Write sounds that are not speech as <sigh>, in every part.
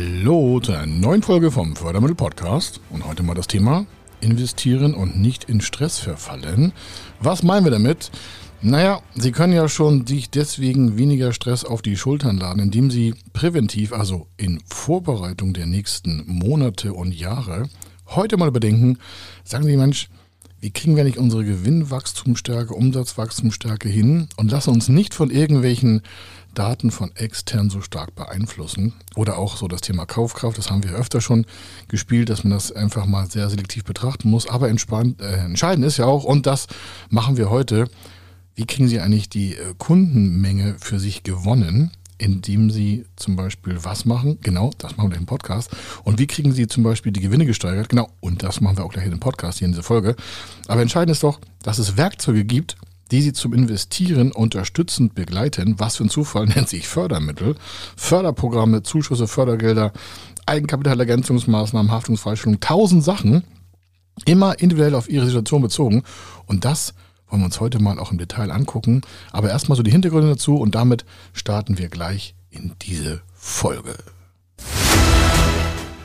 Hallo zu einer neuen Folge vom Fördermittel Podcast und heute mal das Thema investieren und nicht in Stress verfallen. Was meinen wir damit? Naja, Sie können ja schon sich deswegen weniger Stress auf die Schultern laden, indem Sie präventiv, also in Vorbereitung der nächsten Monate und Jahre, heute mal überdenken, sagen Sie Mensch, wie kriegen wir nicht unsere Gewinnwachstumsstärke, Umsatzwachstumsstärke hin und lassen uns nicht von irgendwelchen Daten von extern so stark beeinflussen. Oder auch so das Thema Kaufkraft, das haben wir öfter schon gespielt, dass man das einfach mal sehr selektiv betrachten muss. Aber entspannt, äh, entscheidend ist ja auch, und das machen wir heute, wie kriegen Sie eigentlich die äh, Kundenmenge für sich gewonnen? indem Sie zum Beispiel was machen? Genau, das machen wir im Podcast. Und wie kriegen Sie zum Beispiel die Gewinne gesteigert? Genau, und das machen wir auch gleich in dem Podcast, hier in dieser Folge. Aber entscheidend ist doch, dass es Werkzeuge gibt, die Sie zum Investieren unterstützend begleiten. Was für ein Zufall <laughs> nennt sich Fördermittel, Förderprogramme, Zuschüsse, Fördergelder, Eigenkapitalergänzungsmaßnahmen, Haftungsfreistellung, tausend Sachen, immer individuell auf Ihre Situation bezogen. Und das wollen wir uns heute mal auch im Detail angucken. Aber erstmal so die Hintergründe dazu und damit starten wir gleich in diese Folge.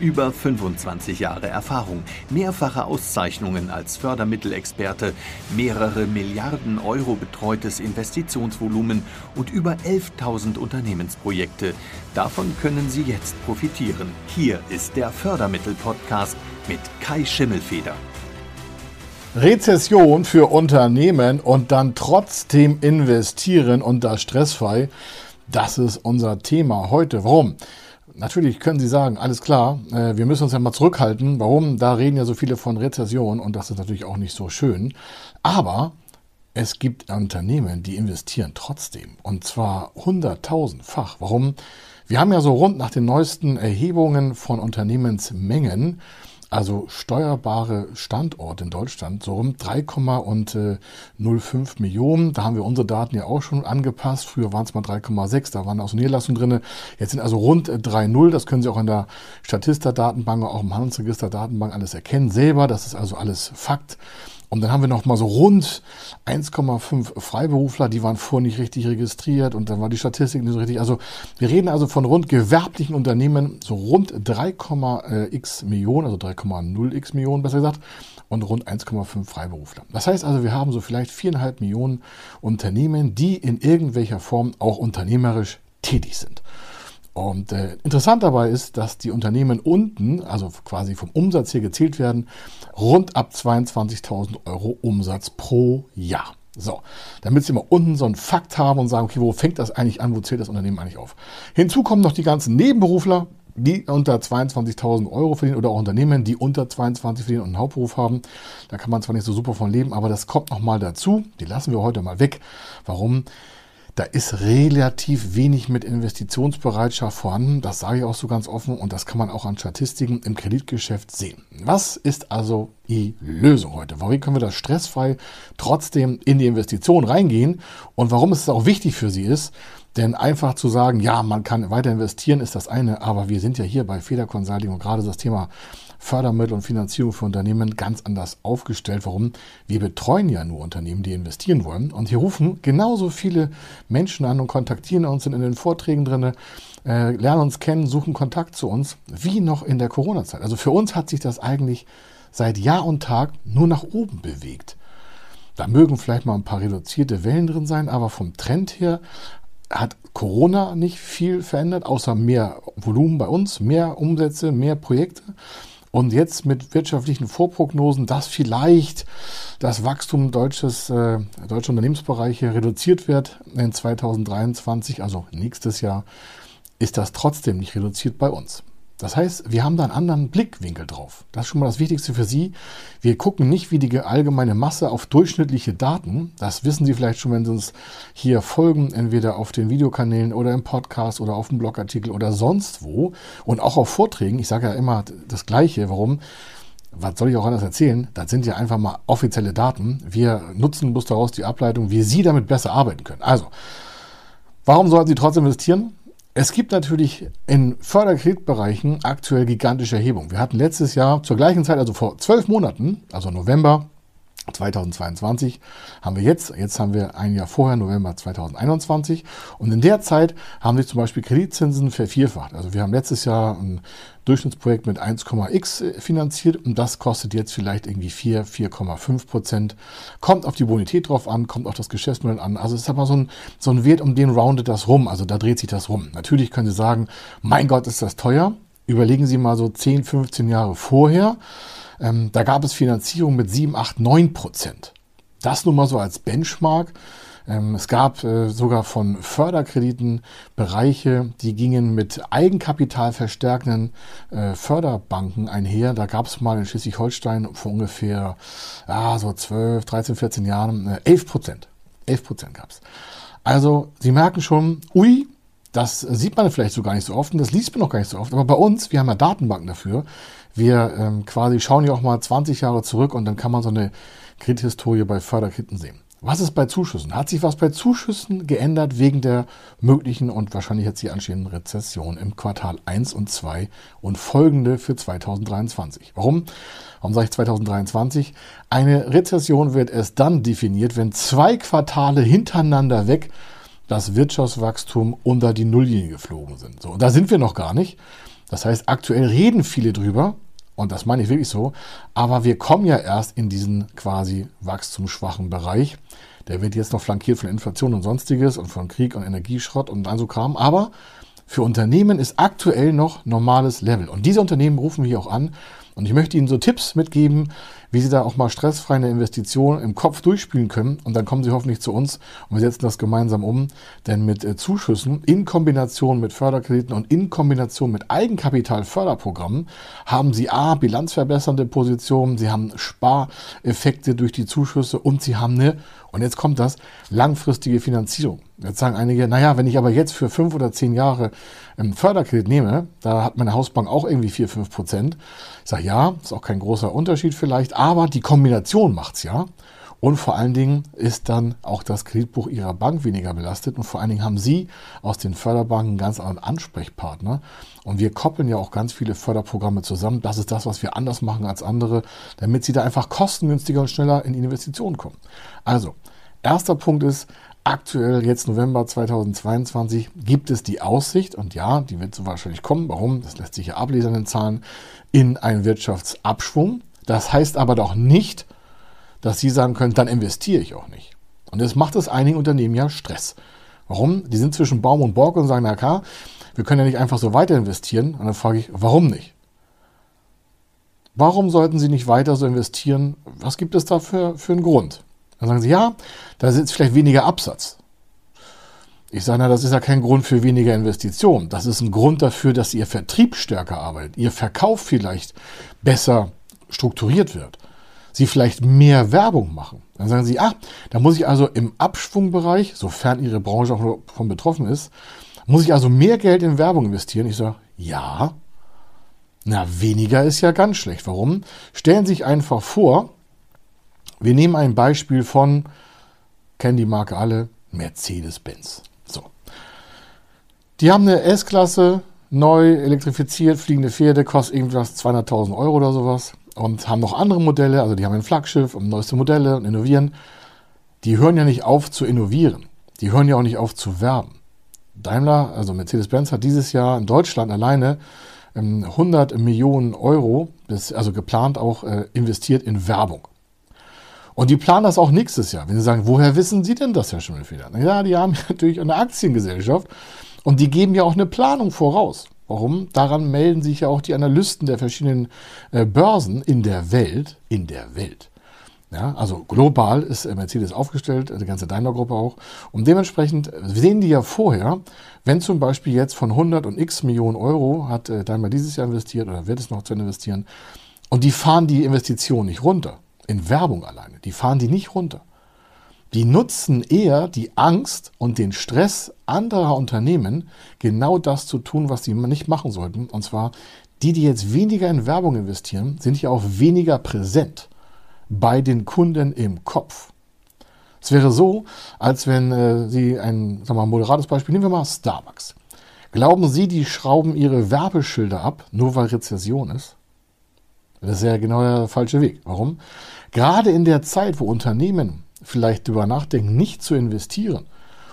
Über 25 Jahre Erfahrung, mehrfache Auszeichnungen als Fördermittelexperte, mehrere Milliarden Euro betreutes Investitionsvolumen und über 11.000 Unternehmensprojekte. Davon können Sie jetzt profitieren. Hier ist der Fördermittel-Podcast mit Kai Schimmelfeder. Rezession für Unternehmen und dann trotzdem investieren und das stressfrei. Das ist unser Thema heute. Warum? Natürlich können Sie sagen, alles klar, äh, wir müssen uns ja mal zurückhalten. Warum? Da reden ja so viele von Rezession und das ist natürlich auch nicht so schön. Aber es gibt Unternehmen, die investieren trotzdem und zwar hunderttausendfach. Warum? Wir haben ja so rund nach den neuesten Erhebungen von Unternehmensmengen also steuerbare Standorte in Deutschland, so um 3,05 Millionen. Da haben wir unsere Daten ja auch schon angepasst. Früher waren es mal 3,6, da waren auch so Niederlassungen drin. Jetzt sind also rund 3,0. Das können Sie auch in der Statista-Datenbank, auch im Handelsregister-Datenbank alles erkennen selber. Das ist also alles Fakt. Und dann haben wir noch mal so rund 1,5 Freiberufler, die waren vorher nicht richtig registriert und dann war die Statistik nicht so richtig. Also wir reden also von rund gewerblichen Unternehmen, so rund 3,x Millionen, also 3,0x Millionen besser gesagt, und rund 1,5 Freiberufler. Das heißt also, wir haben so vielleicht viereinhalb Millionen Unternehmen, die in irgendwelcher Form auch unternehmerisch tätig sind. Und äh, interessant dabei ist, dass die Unternehmen unten, also quasi vom Umsatz hier gezählt werden, rund ab 22.000 Euro Umsatz pro Jahr. So, damit Sie mal unten so einen Fakt haben und sagen, okay, wo fängt das eigentlich an, wo zählt das Unternehmen eigentlich auf? Hinzu kommen noch die ganzen Nebenberufler, die unter 22.000 Euro verdienen oder auch Unternehmen, die unter 22 verdienen und einen Hauptberuf haben. Da kann man zwar nicht so super von leben, aber das kommt nochmal dazu. Die lassen wir heute mal weg. Warum? Da ist relativ wenig mit Investitionsbereitschaft vorhanden. Das sage ich auch so ganz offen und das kann man auch an Statistiken im Kreditgeschäft sehen. Was ist also die Lösung heute? Warum können wir das stressfrei trotzdem in die Investition reingehen und warum es auch wichtig für Sie ist? Denn einfach zu sagen, ja, man kann weiter investieren, ist das eine, aber wir sind ja hier bei Feder Consulting und gerade das Thema Fördermittel und Finanzierung für Unternehmen ganz anders aufgestellt. Warum? Wir betreuen ja nur Unternehmen, die investieren wollen. Und hier rufen genauso viele Menschen an und kontaktieren uns, sind in den Vorträgen drin, äh, lernen uns kennen, suchen Kontakt zu uns, wie noch in der Corona-Zeit. Also für uns hat sich das eigentlich seit Jahr und Tag nur nach oben bewegt. Da mögen vielleicht mal ein paar reduzierte Wellen drin sein, aber vom Trend her hat Corona nicht viel verändert, außer mehr Volumen bei uns, mehr Umsätze, mehr Projekte. Und jetzt mit wirtschaftlichen Vorprognosen, dass vielleicht das Wachstum deutsches, äh, deutscher Unternehmensbereiche reduziert wird in 2023, also nächstes Jahr, ist das trotzdem nicht reduziert bei uns. Das heißt, wir haben da einen anderen Blickwinkel drauf. Das ist schon mal das Wichtigste für Sie. Wir gucken nicht wie die allgemeine Masse auf durchschnittliche Daten. Das wissen Sie vielleicht schon, wenn Sie uns hier folgen, entweder auf den Videokanälen oder im Podcast oder auf dem Blogartikel oder sonst wo. Und auch auf Vorträgen. Ich sage ja immer das Gleiche. Warum? was soll ich auch anders erzählen? Das sind ja einfach mal offizielle Daten. Wir nutzen bloß daraus die Ableitung, wie Sie damit besser arbeiten können. Also, warum sollten Sie trotzdem investieren? Es gibt natürlich in Förderkreditbereichen aktuell gigantische Erhebungen. Wir hatten letztes Jahr zur gleichen Zeit, also vor zwölf Monaten, also November 2022 haben wir jetzt, jetzt haben wir ein Jahr vorher, November 2021. Und in der Zeit haben sich zum Beispiel Kreditzinsen vervierfacht. Also wir haben letztes Jahr ein Durchschnittsprojekt mit 1,x finanziert und das kostet jetzt vielleicht irgendwie 4, 4,5 Prozent. Kommt auf die Bonität drauf an, kommt auf das Geschäftsmodell an. Also es ist aber so ein, so ein Wert, um den roundet das rum. Also da dreht sich das rum. Natürlich können Sie sagen, mein Gott, ist das teuer. Überlegen Sie mal so 10, 15 Jahre vorher. Ähm, da gab es Finanzierung mit 7, 8, 9 Prozent. Das nun mal so als Benchmark. Ähm, es gab äh, sogar von Förderkrediten Bereiche, die gingen mit Eigenkapital verstärkenden äh, Förderbanken einher. Da gab es mal in Schleswig-Holstein vor ungefähr ah, so 12, 13, 14 Jahren äh, 11 Prozent. 11 Prozent gab es. Also Sie merken schon, ui, das sieht man vielleicht so gar nicht so oft und das liest man noch gar nicht so oft. Aber bei uns, wir haben ja Datenbanken dafür. Wir ähm, quasi schauen ja auch mal 20 Jahre zurück und dann kann man so eine Kredithistorie bei Förderkrediten sehen. Was ist bei Zuschüssen? Hat sich was bei Zuschüssen geändert wegen der möglichen und wahrscheinlich jetzt die anstehenden Rezession im Quartal 1 und 2 und folgende für 2023? Warum? Warum sage ich 2023? Eine Rezession wird erst dann definiert, wenn zwei Quartale hintereinander weg das Wirtschaftswachstum unter die Nulllinie geflogen sind. So, und da sind wir noch gar nicht. Das heißt, aktuell reden viele drüber, und das meine ich wirklich so, aber wir kommen ja erst in diesen quasi wachstumsschwachen Bereich. Der wird jetzt noch flankiert von Inflation und sonstiges und von Krieg und Energieschrott und all so Kram. Aber für Unternehmen ist aktuell noch normales Level. Und diese Unternehmen rufen wir auch an und ich möchte Ihnen so Tipps mitgeben, wie Sie da auch mal stressfrei eine Investition im Kopf durchspielen können. Und dann kommen Sie hoffentlich zu uns und wir setzen das gemeinsam um. Denn mit äh, Zuschüssen in Kombination mit Förderkrediten und in Kombination mit Eigenkapitalförderprogrammen haben Sie A, bilanzverbessernde Positionen, Sie haben Spareffekte durch die Zuschüsse und Sie haben eine, und jetzt kommt das, langfristige Finanzierung. Jetzt sagen einige, naja, wenn ich aber jetzt für fünf oder zehn Jahre einen Förderkredit nehme, da hat meine Hausbank auch irgendwie vier, fünf Prozent. Ich sage, ja, ist auch kein großer Unterschied vielleicht, aber die Kombination macht's ja. Und vor allen Dingen ist dann auch das Kreditbuch Ihrer Bank weniger belastet. Und vor allen Dingen haben Sie aus den Förderbanken ganz anderen Ansprechpartner. Und wir koppeln ja auch ganz viele Förderprogramme zusammen. Das ist das, was wir anders machen als andere, damit Sie da einfach kostengünstiger und schneller in Investitionen kommen. Also, erster Punkt ist, Aktuell, jetzt November 2022, gibt es die Aussicht, und ja, die wird so wahrscheinlich kommen, warum? Das lässt sich ja ablesen in den Zahlen, in einen Wirtschaftsabschwung. Das heißt aber doch nicht, dass Sie sagen können, dann investiere ich auch nicht. Und das macht es einigen Unternehmen ja Stress. Warum? Die sind zwischen Baum und Borg und sagen, na klar, wir können ja nicht einfach so weiter investieren. Und dann frage ich, warum nicht? Warum sollten Sie nicht weiter so investieren? Was gibt es da für, für einen Grund? Dann sagen sie, ja, da ist jetzt vielleicht weniger Absatz. Ich sage, na, das ist ja kein Grund für weniger Investitionen. Das ist ein Grund dafür, dass Ihr Vertrieb stärker arbeitet, Ihr Verkauf vielleicht besser strukturiert wird. Sie vielleicht mehr Werbung machen. Dann sagen Sie, ah, da muss ich also im Abschwungbereich, sofern Ihre Branche auch davon betroffen ist, muss ich also mehr Geld in Werbung investieren? Ich sage, ja. Na, weniger ist ja ganz schlecht. Warum? Stellen Sie sich einfach vor, wir nehmen ein Beispiel von, kennen die Marke alle, Mercedes-Benz. So. Die haben eine S-Klasse, neu elektrifiziert, fliegende Pferde, kostet irgendwas 200.000 Euro oder sowas. Und haben noch andere Modelle, also die haben ein Flaggschiff und neueste Modelle und innovieren. Die hören ja nicht auf zu innovieren. Die hören ja auch nicht auf zu werben. Daimler, also Mercedes-Benz, hat dieses Jahr in Deutschland alleine 100 ähm, Millionen Euro, also geplant auch äh, investiert in Werbung. Und die planen das auch nächstes Jahr. Wenn sie sagen, woher wissen Sie denn das, Herr Schimmelfeder? Ja, die haben <laughs> natürlich eine Aktiengesellschaft und die geben ja auch eine Planung voraus. Warum? Daran melden sich ja auch die Analysten der verschiedenen äh, Börsen in der Welt, in der Welt. Ja, also global ist Mercedes aufgestellt, die ganze Daimler-Gruppe auch. Und dementsprechend sehen die ja vorher, wenn zum Beispiel jetzt von 100 und x Millionen Euro hat äh, Daimler dieses Jahr investiert oder wird es noch zu investieren, und die fahren die Investition nicht runter, in Werbung alleine, die fahren die nicht runter. Die nutzen eher die Angst und den Stress anderer Unternehmen, genau das zu tun, was sie nicht machen sollten. Und zwar die, die jetzt weniger in Werbung investieren, sind ja auch weniger präsent bei den Kunden im Kopf. Es wäre so, als wenn äh, Sie ein sagen wir mal, moderates Beispiel, nehmen wir mal Starbucks. Glauben Sie, die schrauben ihre Werbeschilder ab, nur weil Rezession ist? Das ist ja genau der falsche Weg. Warum? Gerade in der Zeit, wo Unternehmen vielleicht darüber nachdenken, nicht zu investieren,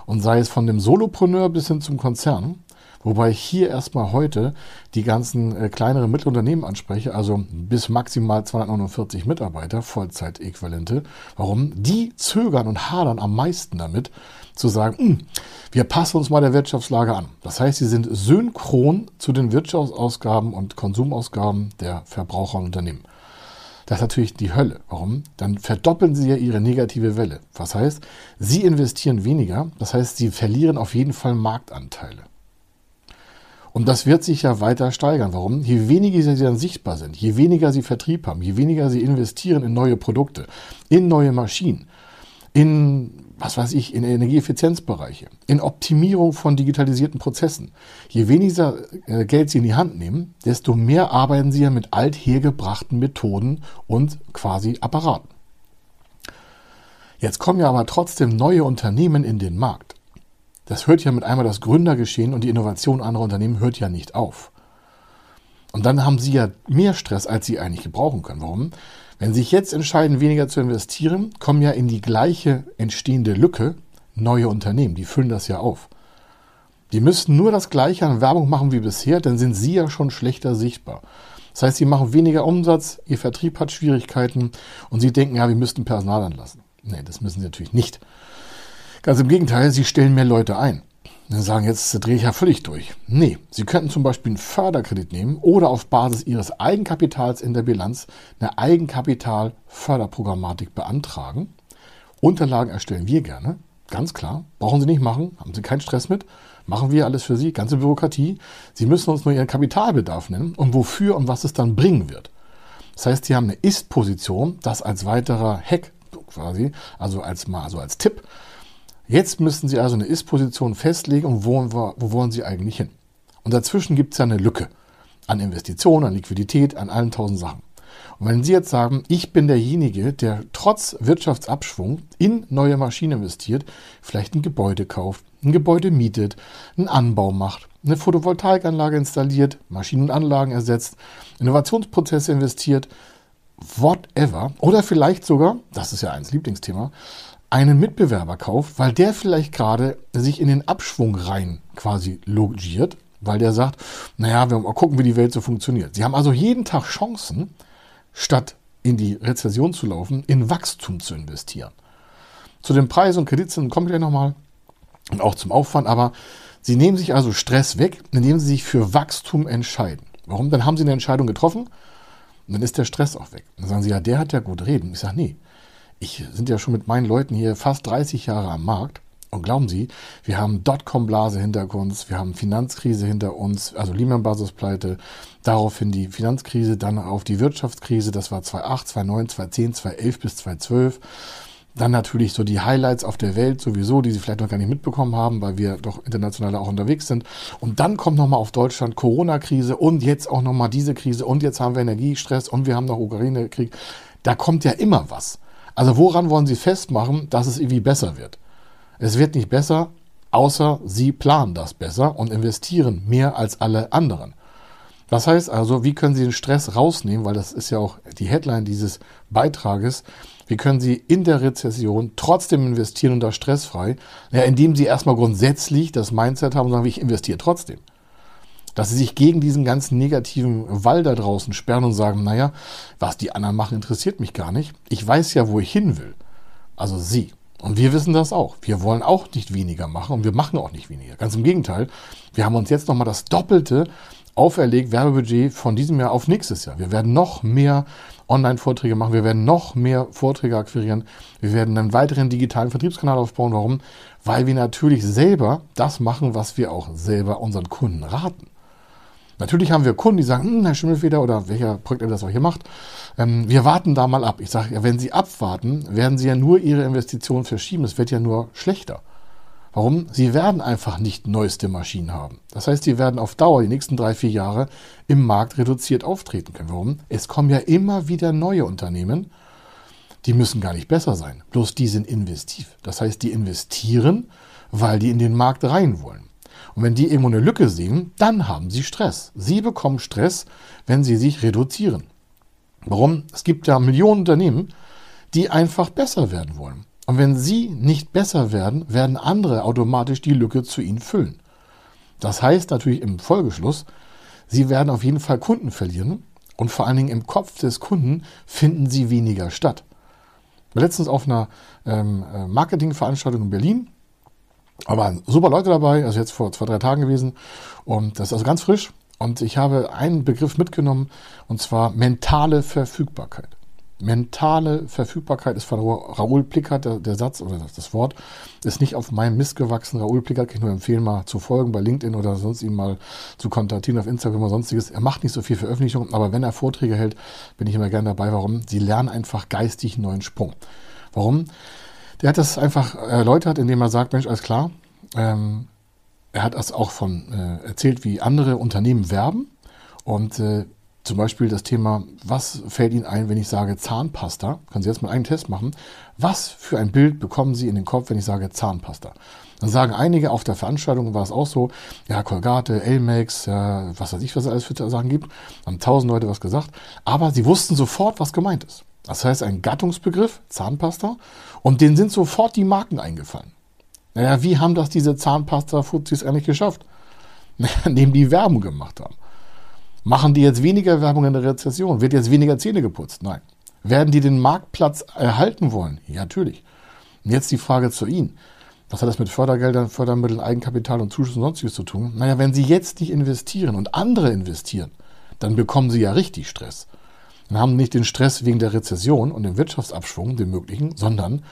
und sei es von dem Solopreneur bis hin zum Konzern, Wobei ich hier erstmal heute die ganzen äh, kleineren Mittelunternehmen anspreche, also bis maximal 249 Mitarbeiter, Vollzeitäquivalente. Warum? Die zögern und hadern am meisten damit, zu sagen, hm, wir passen uns mal der Wirtschaftslage an. Das heißt, sie sind synchron zu den Wirtschaftsausgaben und Konsumausgaben der Verbraucher und Unternehmen. Das ist natürlich die Hölle. Warum? Dann verdoppeln sie ja ihre negative Welle. Was heißt, sie investieren weniger. Das heißt, sie verlieren auf jeden Fall Marktanteile. Und das wird sich ja weiter steigern. Warum? Je weniger sie dann sichtbar sind, je weniger sie Vertrieb haben, je weniger sie investieren in neue Produkte, in neue Maschinen, in, was weiß ich, in Energieeffizienzbereiche, in Optimierung von digitalisierten Prozessen. Je weniger äh, Geld sie in die Hand nehmen, desto mehr arbeiten sie ja mit althergebrachten Methoden und quasi Apparaten. Jetzt kommen ja aber trotzdem neue Unternehmen in den Markt. Das hört ja mit einmal das Gründergeschehen und die Innovation anderer Unternehmen hört ja nicht auf. Und dann haben sie ja mehr Stress, als sie eigentlich gebrauchen können. Warum? Wenn sie sich jetzt entscheiden, weniger zu investieren, kommen ja in die gleiche entstehende Lücke neue Unternehmen. Die füllen das ja auf. Die müssten nur das gleiche an Werbung machen wie bisher, dann sind sie ja schon schlechter sichtbar. Das heißt, sie machen weniger Umsatz, ihr Vertrieb hat Schwierigkeiten und sie denken, ja, wir müssten Personal anlassen. Nee, das müssen sie natürlich nicht. Ganz im Gegenteil, sie stellen mehr Leute ein. Dann sagen, jetzt drehe ich ja völlig durch. Nee, Sie könnten zum Beispiel einen Förderkredit nehmen oder auf Basis Ihres Eigenkapitals in der Bilanz eine Eigenkapitalförderprogrammatik beantragen. Unterlagen erstellen wir gerne, ganz klar. Brauchen Sie nicht machen, haben Sie keinen Stress mit. Machen wir alles für Sie, ganze Bürokratie. Sie müssen uns nur Ihren Kapitalbedarf nennen und wofür und was es dann bringen wird. Das heißt, Sie haben eine Ist-Position, das als weiterer Hack quasi, also als also als Tipp Jetzt müssen Sie also eine Ist-Position festlegen und wo, wo wollen Sie eigentlich hin? Und dazwischen gibt es ja eine Lücke an Investitionen, an Liquidität, an allen tausend Sachen. Und wenn Sie jetzt sagen, ich bin derjenige, der trotz Wirtschaftsabschwung in neue Maschinen investiert, vielleicht ein Gebäude kauft, ein Gebäude mietet, einen Anbau macht, eine Photovoltaikanlage installiert, Maschinen und Anlagen ersetzt, Innovationsprozesse investiert, whatever, oder vielleicht sogar, das ist ja eins Lieblingsthema, einen Mitbewerber kauft, weil der vielleicht gerade sich in den Abschwung rein quasi logiert, weil der sagt, naja, wir mal gucken, wie die Welt so funktioniert. Sie haben also jeden Tag Chancen, statt in die Rezession zu laufen, in Wachstum zu investieren. Zu den Preisen und Kreditzinsen kommen wir gleich nochmal und auch zum Aufwand, aber Sie nehmen sich also Stress weg, indem Sie sich für Wachstum entscheiden. Warum? Dann haben Sie eine Entscheidung getroffen und dann ist der Stress auch weg. Dann sagen Sie, ja, der hat ja gut reden. Ich sage, nee, ich sind ja schon mit meinen Leuten hier fast 30 Jahre am Markt. Und glauben Sie, wir haben Dotcom-Blase hinter uns, wir haben Finanzkrise hinter uns, also Lehman-Basis-Pleite, daraufhin die Finanzkrise, dann auf die Wirtschaftskrise, das war 2008, 2009, 2010, 2011 bis 2012. Dann natürlich so die Highlights auf der Welt sowieso, die Sie vielleicht noch gar nicht mitbekommen haben, weil wir doch international auch unterwegs sind. Und dann kommt nochmal auf Deutschland Corona-Krise und jetzt auch nochmal diese Krise und jetzt haben wir Energiestress und wir haben noch Ukraine-Krieg. Da kommt ja immer was. Also woran wollen Sie festmachen, dass es irgendwie besser wird? Es wird nicht besser, außer Sie planen das besser und investieren mehr als alle anderen. Das heißt also, wie können Sie den Stress rausnehmen, weil das ist ja auch die Headline dieses Beitrages, wie können Sie in der Rezession trotzdem investieren und da stressfrei? Ja, indem Sie erstmal grundsätzlich das Mindset haben und sagen, ich investiere trotzdem dass sie sich gegen diesen ganzen negativen Wall da draußen sperren und sagen, naja, was die anderen machen, interessiert mich gar nicht. Ich weiß ja, wo ich hin will. Also sie. Und wir wissen das auch. Wir wollen auch nicht weniger machen und wir machen auch nicht weniger. Ganz im Gegenteil. Wir haben uns jetzt nochmal das Doppelte auferlegt, Werbebudget von diesem Jahr auf nächstes Jahr. Wir werden noch mehr Online-Vorträge machen, wir werden noch mehr Vorträge akquirieren, wir werden einen weiteren digitalen Vertriebskanal aufbauen. Warum? Weil wir natürlich selber das machen, was wir auch selber unseren Kunden raten. Natürlich haben wir Kunden, die sagen, hm, Herr Schimmelfeder oder welcher Projekt das auch hier macht, ähm, wir warten da mal ab. Ich sage, ja, wenn Sie abwarten, werden Sie ja nur Ihre Investitionen verschieben. Es wird ja nur schlechter. Warum? Sie werden einfach nicht neueste Maschinen haben. Das heißt, sie werden auf Dauer die nächsten drei, vier Jahre im Markt reduziert auftreten können. Warum? Es kommen ja immer wieder neue Unternehmen, die müssen gar nicht besser sein. Bloß die sind investiv. Das heißt, die investieren, weil die in den Markt rein wollen. Und wenn die irgendwo eine Lücke sehen, dann haben sie Stress. Sie bekommen Stress, wenn sie sich reduzieren. Warum? Es gibt ja Millionen Unternehmen, die einfach besser werden wollen. Und wenn sie nicht besser werden, werden andere automatisch die Lücke zu ihnen füllen. Das heißt natürlich im Folgeschluss, sie werden auf jeden Fall Kunden verlieren und vor allen Dingen im Kopf des Kunden finden sie weniger statt. Letztens auf einer ähm, äh, Marketingveranstaltung in Berlin, aber super Leute dabei, also jetzt vor zwei, drei Tagen gewesen und das ist also ganz frisch und ich habe einen Begriff mitgenommen und zwar mentale Verfügbarkeit. Mentale Verfügbarkeit ist von Raoul Plickert, der, der, Satz oder das Wort, ist nicht auf meinem Mist gewachsen. Raoul Plickert kann ich nur empfehlen, mal zu folgen bei LinkedIn oder sonst ihn mal zu kontaktieren auf Instagram oder sonstiges. Er macht nicht so viel Veröffentlichungen, aber wenn er Vorträge hält, bin ich immer gerne dabei. Warum? Sie lernen einfach geistig einen neuen Sprung. Warum? Der hat das einfach erläutert, indem er sagt, Mensch, alles klar. Ähm, er hat das auch von äh, erzählt, wie andere Unternehmen werben. Und äh, zum Beispiel das Thema, was fällt Ihnen ein, wenn ich sage Zahnpasta? Können Sie jetzt mal einen Test machen. Was für ein Bild bekommen Sie in den Kopf, wenn ich sage Zahnpasta? Dann sagen einige auf der Veranstaltung, war es auch so, ja, Colgate, Elmex, ja, was weiß ich, was es alles für Sachen gibt. Haben tausend Leute was gesagt. Aber sie wussten sofort, was gemeint ist. Das heißt, ein Gattungsbegriff, Zahnpasta, und denen sind sofort die Marken eingefallen. Naja, wie haben das diese Zahnpasta-Fuzis eigentlich geschafft? <laughs> Naja, indem die Werbung gemacht haben. Machen die jetzt weniger Werbung in der Rezession? Wird jetzt weniger Zähne geputzt? Nein. Werden die den Marktplatz erhalten wollen? Ja, natürlich. Und jetzt die Frage zu Ihnen. Was hat das mit Fördergeldern, Fördermitteln, Eigenkapital und Zuschuss und sonstiges zu tun? Naja, wenn Sie jetzt nicht investieren und andere investieren, dann bekommen Sie ja richtig Stress. Dann haben nicht den Stress wegen der Rezession und dem Wirtschaftsabschwung, dem möglichen, sondern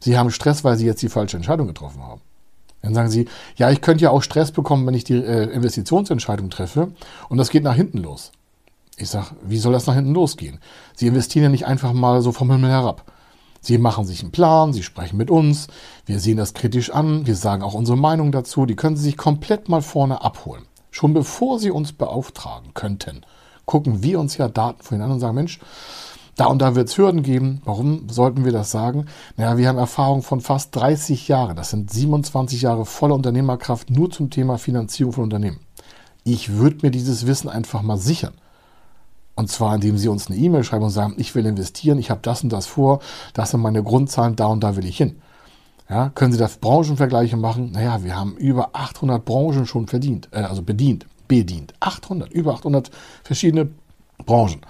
Sie haben Stress, weil Sie jetzt die falsche Entscheidung getroffen haben. Dann sagen sie, ja, ich könnte ja auch Stress bekommen, wenn ich die äh, Investitionsentscheidung treffe und das geht nach hinten los. Ich sage, wie soll das nach hinten losgehen? Sie investieren ja nicht einfach mal so vom Himmel herab. Sie machen sich einen Plan, sie sprechen mit uns, wir sehen das kritisch an, wir sagen auch unsere Meinung dazu, die können Sie sich komplett mal vorne abholen. Schon bevor Sie uns beauftragen könnten, gucken wir uns ja Daten von Ihnen an und sagen, Mensch, da und da wird es Hürden geben. Warum sollten wir das sagen? Naja, wir haben Erfahrung von fast 30 Jahren. Das sind 27 Jahre voller Unternehmerkraft nur zum Thema Finanzierung von Unternehmen. Ich würde mir dieses Wissen einfach mal sichern. Und zwar, indem Sie uns eine E-Mail schreiben und sagen, ich will investieren, ich habe das und das vor, das sind meine Grundzahlen, da und da will ich hin. Ja, können Sie da Branchenvergleiche machen? Naja, wir haben über 800 Branchen schon verdient, äh, also bedient, bedient. 800, über 800 verschiedene Branchen.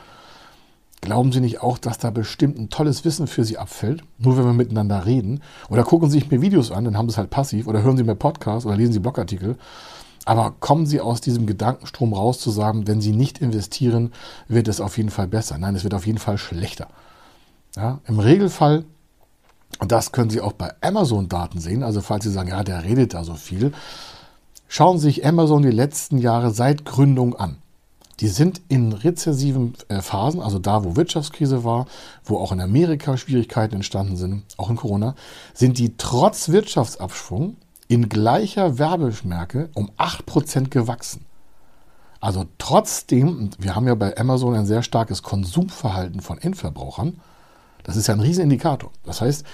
Glauben Sie nicht auch, dass da bestimmt ein tolles Wissen für Sie abfällt, nur wenn wir miteinander reden? Oder gucken Sie sich mir Videos an, dann haben Sie es halt passiv, oder hören Sie mir Podcasts oder lesen Sie Blogartikel. Aber kommen Sie aus diesem Gedankenstrom raus zu sagen, wenn Sie nicht investieren, wird es auf jeden Fall besser. Nein, es wird auf jeden Fall schlechter. Ja, Im Regelfall, und das können Sie auch bei Amazon-Daten sehen, also falls Sie sagen, ja, der redet da so viel, schauen Sie sich Amazon die letzten Jahre seit Gründung an die sind in rezessiven äh, Phasen, also da, wo Wirtschaftskrise war, wo auch in Amerika Schwierigkeiten entstanden sind, auch in Corona, sind die trotz Wirtschaftsabschwung in gleicher Werbeschmerke um 8% gewachsen. Also trotzdem, wir haben ja bei Amazon ein sehr starkes Konsumverhalten von Endverbrauchern, das ist ja ein Riesenindikator. Das heißt,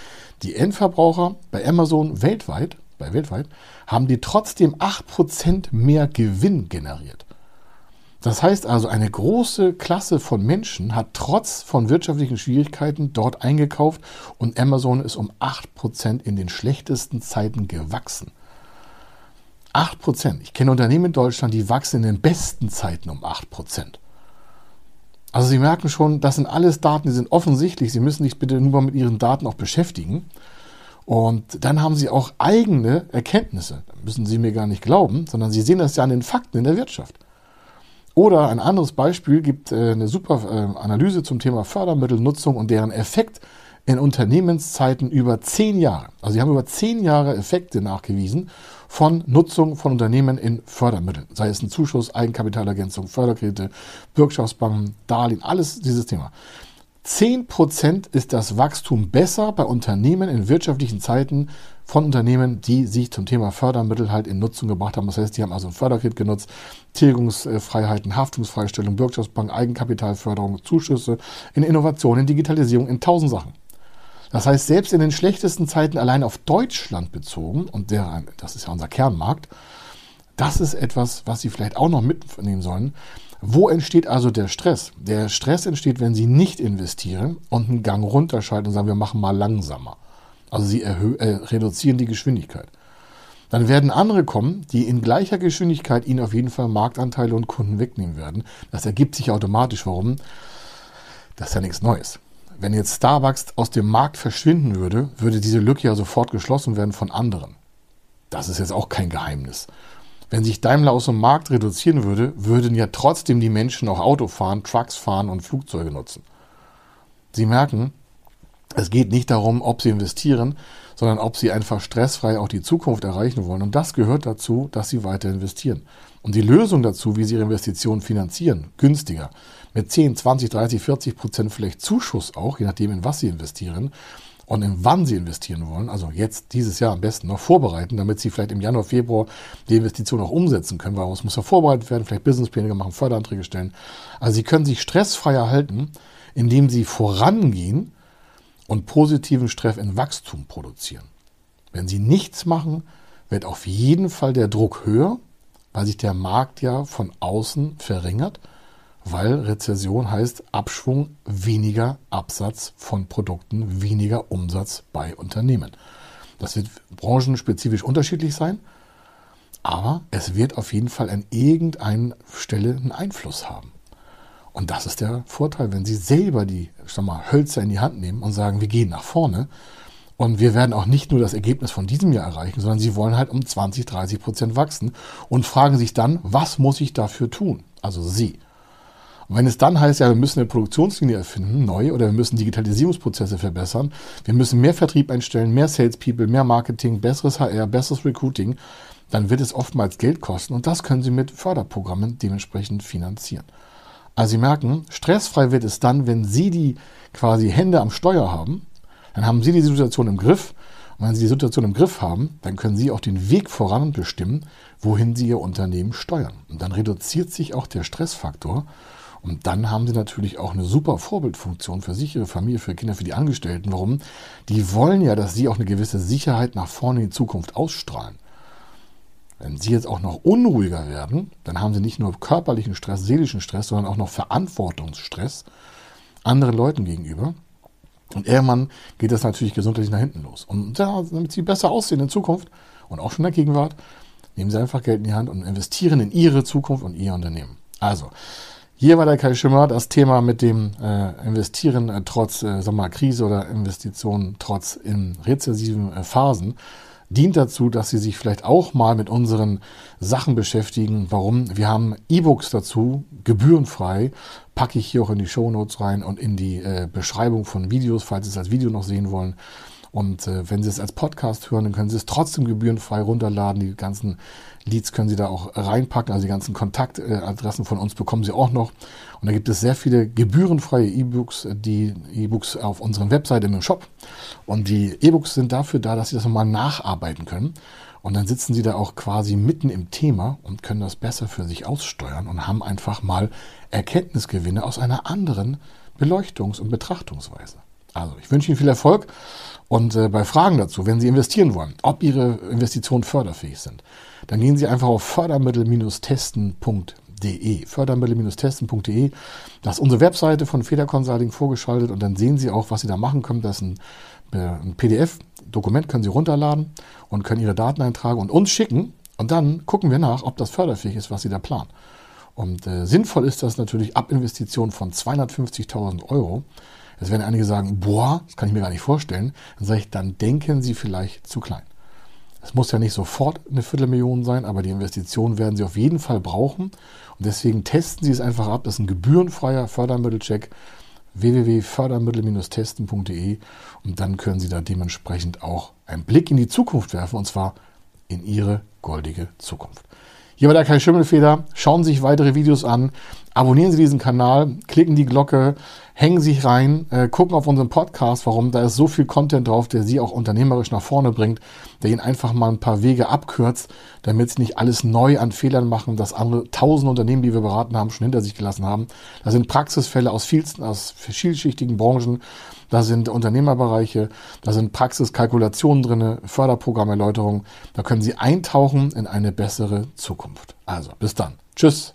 die Endverbraucher bei Amazon weltweit, bei weltweit, haben die trotzdem 8% mehr Gewinn generiert. Das heißt also, eine große Klasse von Menschen hat trotz von wirtschaftlichen Schwierigkeiten dort eingekauft und Amazon ist um 8% in den schlechtesten Zeiten gewachsen. 8%. Ich kenne Unternehmen in Deutschland, die wachsen in den besten Zeiten um 8%. Also Sie merken schon, das sind alles Daten, die sind offensichtlich. Sie müssen sich bitte nur mal mit Ihren Daten auch beschäftigen. Und dann haben Sie auch eigene Erkenntnisse. Da müssen Sie mir gar nicht glauben, sondern Sie sehen das ja an den Fakten in der Wirtschaft. Oder ein anderes Beispiel gibt äh, eine super äh, Analyse zum Thema Fördermittelnutzung und deren Effekt in Unternehmenszeiten über zehn Jahre. Also sie haben über zehn Jahre Effekte nachgewiesen von Nutzung von Unternehmen in Fördermitteln. Sei es ein Zuschuss, Eigenkapitalergänzung, Förderkredite, Bürgschaftsbanken, Darlehen, alles dieses Thema. 10% ist das Wachstum besser bei Unternehmen in wirtschaftlichen Zeiten von Unternehmen, die sich zum Thema Fördermittel halt in Nutzung gebracht haben. Das heißt, die haben also ein Förderkredit genutzt, Tilgungsfreiheiten, Haftungsfreistellung, Bürgschaftsbank, Eigenkapitalförderung, Zuschüsse in Innovation, in Digitalisierung, in tausend Sachen. Das heißt, selbst in den schlechtesten Zeiten allein auf Deutschland bezogen, und der, das ist ja unser Kernmarkt, das ist etwas, was Sie vielleicht auch noch mitnehmen sollen. Wo entsteht also der Stress? Der Stress entsteht, wenn Sie nicht investieren und einen Gang runterschalten und sagen, wir machen mal langsamer. Also Sie äh, reduzieren die Geschwindigkeit. Dann werden andere kommen, die in gleicher Geschwindigkeit Ihnen auf jeden Fall Marktanteile und Kunden wegnehmen werden. Das ergibt sich automatisch. Warum? Das ist ja nichts Neues wenn jetzt Starbucks aus dem Markt verschwinden würde, würde diese Lücke ja sofort geschlossen werden von anderen. Das ist jetzt auch kein Geheimnis. Wenn sich Daimler aus dem Markt reduzieren würde, würden ja trotzdem die Menschen auch Auto fahren, Trucks fahren und Flugzeuge nutzen. Sie merken, es geht nicht darum, ob sie investieren, sondern ob sie einfach stressfrei auch die Zukunft erreichen wollen. Und das gehört dazu, dass sie weiter investieren. Und die Lösung dazu, wie sie ihre Investitionen finanzieren, günstiger, mit 10, 20, 30, 40 Prozent vielleicht Zuschuss auch, je nachdem, in was Sie investieren und in wann Sie investieren wollen, also jetzt dieses Jahr am besten noch vorbereiten, damit Sie vielleicht im Januar, Februar die Investition auch umsetzen können, weil es muss ja vorbereitet werden, vielleicht Businesspläne machen, Förderanträge stellen. Also Sie können sich stressfrei erhalten, indem Sie vorangehen und positiven Stress in Wachstum produzieren. Wenn Sie nichts machen, wird auf jeden Fall der Druck höher, weil sich der Markt ja von außen verringert weil Rezession heißt Abschwung, weniger Absatz von Produkten, weniger Umsatz bei Unternehmen. Das wird branchenspezifisch unterschiedlich sein, aber es wird auf jeden Fall an irgendeiner Stelle einen Einfluss haben. Und das ist der Vorteil, wenn Sie selber die sag mal, Hölzer in die Hand nehmen und sagen, wir gehen nach vorne. Und wir werden auch nicht nur das Ergebnis von diesem Jahr erreichen, sondern Sie wollen halt um 20, 30 Prozent wachsen und fragen sich dann, was muss ich dafür tun? Also Sie. Wenn es dann heißt, ja, wir müssen eine Produktionslinie erfinden, neu, oder wir müssen Digitalisierungsprozesse verbessern, wir müssen mehr Vertrieb einstellen, mehr Salespeople, mehr Marketing, besseres HR, besseres Recruiting, dann wird es oftmals Geld kosten und das können Sie mit Förderprogrammen dementsprechend finanzieren. Also Sie merken, stressfrei wird es dann, wenn Sie die quasi Hände am Steuer haben, dann haben Sie die Situation im Griff. Und wenn Sie die Situation im Griff haben, dann können Sie auch den Weg voran bestimmen, wohin Sie Ihr Unternehmen steuern. Und dann reduziert sich auch der Stressfaktor und dann haben sie natürlich auch eine super Vorbildfunktion für sich, ihre Familie, für Kinder, für die Angestellten. Warum? Die wollen ja, dass sie auch eine gewisse Sicherheit nach vorne in die Zukunft ausstrahlen. Wenn sie jetzt auch noch unruhiger werden, dann haben sie nicht nur körperlichen Stress, seelischen Stress, sondern auch noch Verantwortungsstress anderen Leuten gegenüber. Und irgendwann geht das natürlich gesundheitlich nach hinten los. Und ja, damit sie besser aussehen in Zukunft und auch schon in der Gegenwart, nehmen sie einfach Geld in die Hand und investieren in ihre Zukunft und ihr Unternehmen. Also, hier war der Kai Schimmer, das Thema mit dem äh, Investieren äh, trotz äh, sag mal, Krise oder Investitionen trotz in rezessiven äh, Phasen dient dazu, dass Sie sich vielleicht auch mal mit unseren Sachen beschäftigen. Warum? Wir haben E-Books dazu, gebührenfrei, packe ich hier auch in die Show Notes rein und in die äh, Beschreibung von Videos, falls Sie es als Video noch sehen wollen. Und äh, wenn Sie es als Podcast hören, dann können Sie es trotzdem gebührenfrei runterladen. Die ganzen Leads können Sie da auch reinpacken. Also die ganzen Kontaktadressen von uns bekommen Sie auch noch. Und da gibt es sehr viele gebührenfreie E-Books, die E-Books auf unseren Webseite im Shop. Und die E-Books sind dafür da, dass Sie das nochmal nacharbeiten können. Und dann sitzen Sie da auch quasi mitten im Thema und können das besser für sich aussteuern und haben einfach mal Erkenntnisgewinne aus einer anderen Beleuchtungs- und Betrachtungsweise. Also ich wünsche Ihnen viel Erfolg und äh, bei Fragen dazu, wenn Sie investieren wollen, ob Ihre Investitionen förderfähig sind, dann gehen Sie einfach auf fördermittel-testen.de. Fördermittel-testen.de. Das ist unsere Webseite von Feder Consulting vorgeschaltet und dann sehen Sie auch, was Sie da machen können. Das ist ein, äh, ein PDF-Dokument, können Sie runterladen und können Ihre Daten eintragen und uns schicken. Und dann gucken wir nach, ob das förderfähig ist, was Sie da planen. Und äh, sinnvoll ist das natürlich ab Investitionen von 250.000 Euro. Jetzt werden einige sagen, boah, das kann ich mir gar nicht vorstellen. Dann sage ich, dann denken Sie vielleicht zu klein. Es muss ja nicht sofort eine Viertelmillion sein, aber die Investitionen werden Sie auf jeden Fall brauchen. Und deswegen testen Sie es einfach ab. Das ist ein gebührenfreier Fördermittelcheck www.fördermittel-testen.de und dann können Sie da dementsprechend auch einen Blick in die Zukunft werfen und zwar in Ihre goldige Zukunft. Hier war der Kai Schimmelfeder. Schauen Sie sich weitere Videos an. Abonnieren Sie diesen Kanal, klicken die Glocke, hängen sich rein, äh, gucken auf unseren Podcast, warum da ist so viel Content drauf, der Sie auch unternehmerisch nach vorne bringt, der Ihnen einfach mal ein paar Wege abkürzt, damit Sie nicht alles neu an Fehlern machen, das andere tausend Unternehmen, die wir beraten haben, schon hinter sich gelassen haben. Da sind Praxisfälle aus vielsten, aus vielschichtigen Branchen, da sind Unternehmerbereiche, da sind Praxiskalkulationen drinne, Förderprogrammerläuterung. Da können Sie eintauchen in eine bessere Zukunft. Also, bis dann. Tschüss.